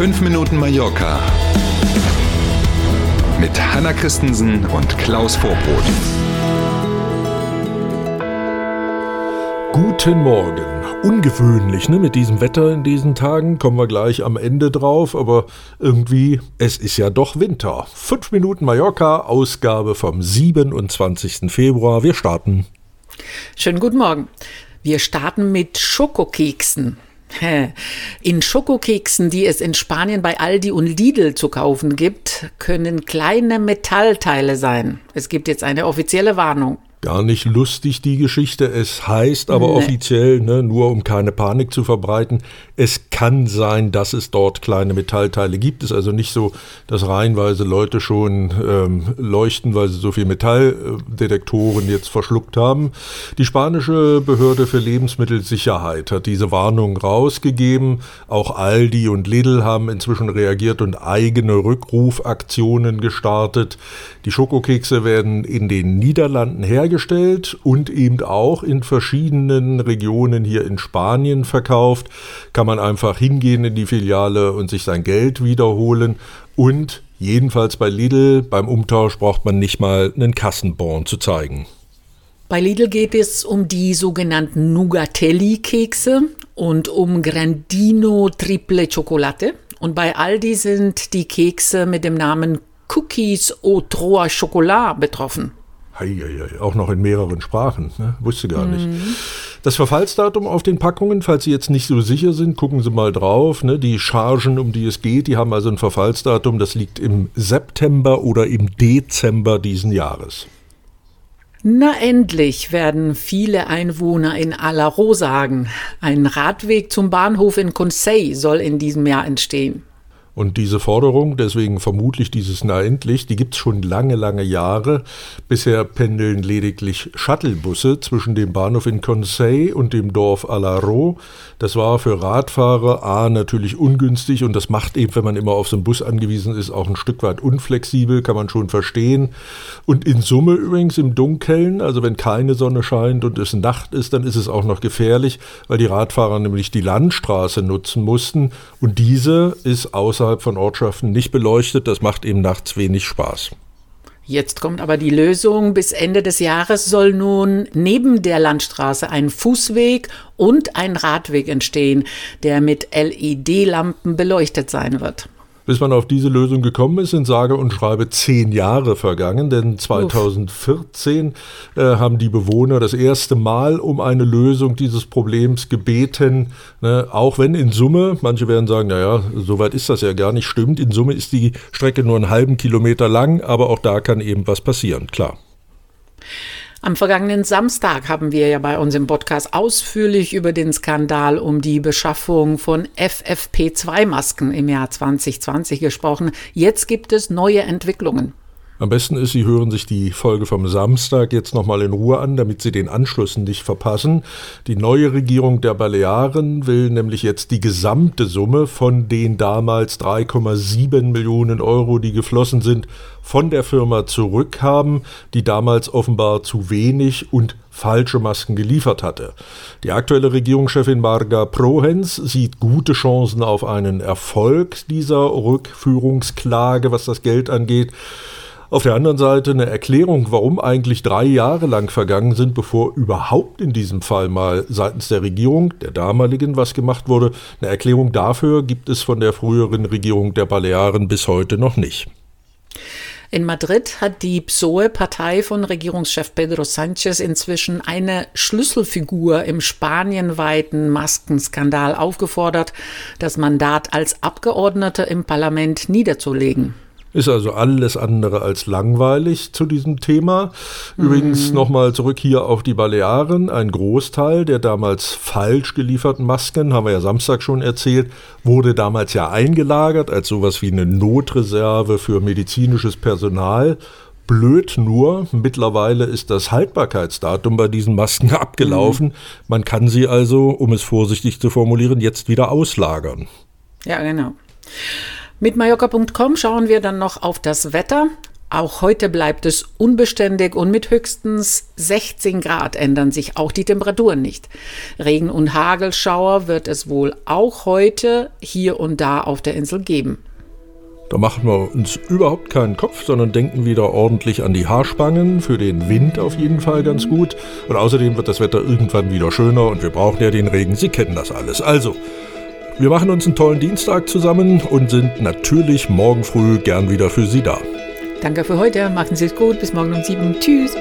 5 Minuten Mallorca mit Hanna Christensen und Klaus Vorbrot. Guten Morgen. Ungewöhnlich, ne? Mit diesem Wetter in diesen Tagen kommen wir gleich am Ende drauf, aber irgendwie, es ist ja doch Winter. 5 Minuten Mallorca, Ausgabe vom 27. Februar. Wir starten. Schönen guten Morgen. Wir starten mit Schokokeksen. In Schokokeksen, die es in Spanien bei Aldi und Lidl zu kaufen gibt, können kleine Metallteile sein. Es gibt jetzt eine offizielle Warnung gar nicht lustig, die Geschichte. Es heißt aber nee. offiziell, ne, nur um keine Panik zu verbreiten, es kann sein, dass es dort kleine Metallteile gibt. Es ist also nicht so, dass reihenweise Leute schon ähm, leuchten, weil sie so viel Metalldetektoren jetzt verschluckt haben. Die spanische Behörde für Lebensmittelsicherheit hat diese Warnung rausgegeben. Auch Aldi und Lidl haben inzwischen reagiert und eigene Rückrufaktionen gestartet. Die Schokokekse werden in den Niederlanden hergestellt und eben auch in verschiedenen Regionen hier in Spanien verkauft. Kann man einfach hingehen in die Filiale und sich sein Geld wiederholen. Und jedenfalls bei Lidl, beim Umtausch braucht man nicht mal einen Kassenbon zu zeigen. Bei Lidl geht es um die sogenannten Nugatelli-Kekse und um Grandino Triple Chocolate. Und bei Aldi sind die Kekse mit dem Namen Cookies au Trois Chocolat betroffen. Auch noch in mehreren Sprachen, ne? wusste gar nicht. Mhm. Das Verfallsdatum auf den Packungen, falls Sie jetzt nicht so sicher sind, gucken Sie mal drauf. Ne? Die Chargen, um die es geht, die haben also ein Verfallsdatum, das liegt im September oder im Dezember diesen Jahres. Na endlich werden viele Einwohner in Alaro sagen. Ein Radweg zum Bahnhof in Conseil soll in diesem Jahr entstehen. Und diese Forderung, deswegen vermutlich dieses Na endlich, die gibt es schon lange, lange Jahre. Bisher pendeln lediglich Shuttlebusse zwischen dem Bahnhof in Conseil und dem Dorf Alaro. Das war für Radfahrer A natürlich ungünstig und das macht eben, wenn man immer auf so einen Bus angewiesen ist, auch ein Stück weit unflexibel, kann man schon verstehen. Und in Summe übrigens im Dunkeln, also wenn keine Sonne scheint und es Nacht ist, dann ist es auch noch gefährlich, weil die Radfahrer nämlich die Landstraße nutzen mussten und diese ist außer außerhalb von Ortschaften nicht beleuchtet. Das macht eben nachts wenig Spaß. Jetzt kommt aber die Lösung. Bis Ende des Jahres soll nun neben der Landstraße ein Fußweg und ein Radweg entstehen, der mit LED-Lampen beleuchtet sein wird. Bis man auf diese Lösung gekommen ist, sind sage und schreibe zehn Jahre vergangen, denn 2014 äh, haben die Bewohner das erste Mal um eine Lösung dieses Problems gebeten, ne, auch wenn in Summe, manche werden sagen, naja, so weit ist das ja gar nicht, stimmt, in Summe ist die Strecke nur einen halben Kilometer lang, aber auch da kann eben was passieren, klar. Am vergangenen Samstag haben wir ja bei uns im Podcast ausführlich über den Skandal um die Beschaffung von FFP2-Masken im Jahr 2020 gesprochen. Jetzt gibt es neue Entwicklungen. Am besten ist, Sie hören sich die Folge vom Samstag jetzt nochmal in Ruhe an, damit Sie den Anschluss nicht verpassen. Die neue Regierung der Balearen will nämlich jetzt die gesamte Summe von den damals 3,7 Millionen Euro, die geflossen sind, von der Firma zurückhaben, die damals offenbar zu wenig und falsche Masken geliefert hatte. Die aktuelle Regierungschefin Marga Prohens sieht gute Chancen auf einen Erfolg dieser Rückführungsklage, was das Geld angeht. Auf der anderen Seite eine Erklärung, warum eigentlich drei Jahre lang vergangen sind, bevor überhaupt in diesem Fall mal seitens der Regierung, der damaligen, was gemacht wurde. Eine Erklärung dafür gibt es von der früheren Regierung der Balearen bis heute noch nicht. In Madrid hat die PSOE-Partei von Regierungschef Pedro Sánchez inzwischen eine Schlüsselfigur im spanienweiten Maskenskandal aufgefordert, das Mandat als Abgeordnete im Parlament niederzulegen. Ist also alles andere als langweilig zu diesem Thema. Übrigens mhm. nochmal zurück hier auf die Balearen. Ein Großteil der damals falsch gelieferten Masken, haben wir ja Samstag schon erzählt, wurde damals ja eingelagert als sowas wie eine Notreserve für medizinisches Personal. Blöd nur, mittlerweile ist das Haltbarkeitsdatum bei diesen Masken abgelaufen. Mhm. Man kann sie also, um es vorsichtig zu formulieren, jetzt wieder auslagern. Ja, genau. Mit Mallorca.com schauen wir dann noch auf das Wetter. Auch heute bleibt es unbeständig und mit höchstens 16 Grad ändern sich auch die Temperaturen nicht. Regen- und Hagelschauer wird es wohl auch heute hier und da auf der Insel geben. Da machen wir uns überhaupt keinen Kopf, sondern denken wieder ordentlich an die Haarspangen. Für den Wind auf jeden Fall ganz gut. Und außerdem wird das Wetter irgendwann wieder schöner und wir brauchen ja den Regen. Sie kennen das alles. Also, wir machen uns einen tollen Dienstag zusammen und sind natürlich morgen früh gern wieder für Sie da. Danke für heute. Machen Sie es gut. Bis morgen um sieben. Tschüss.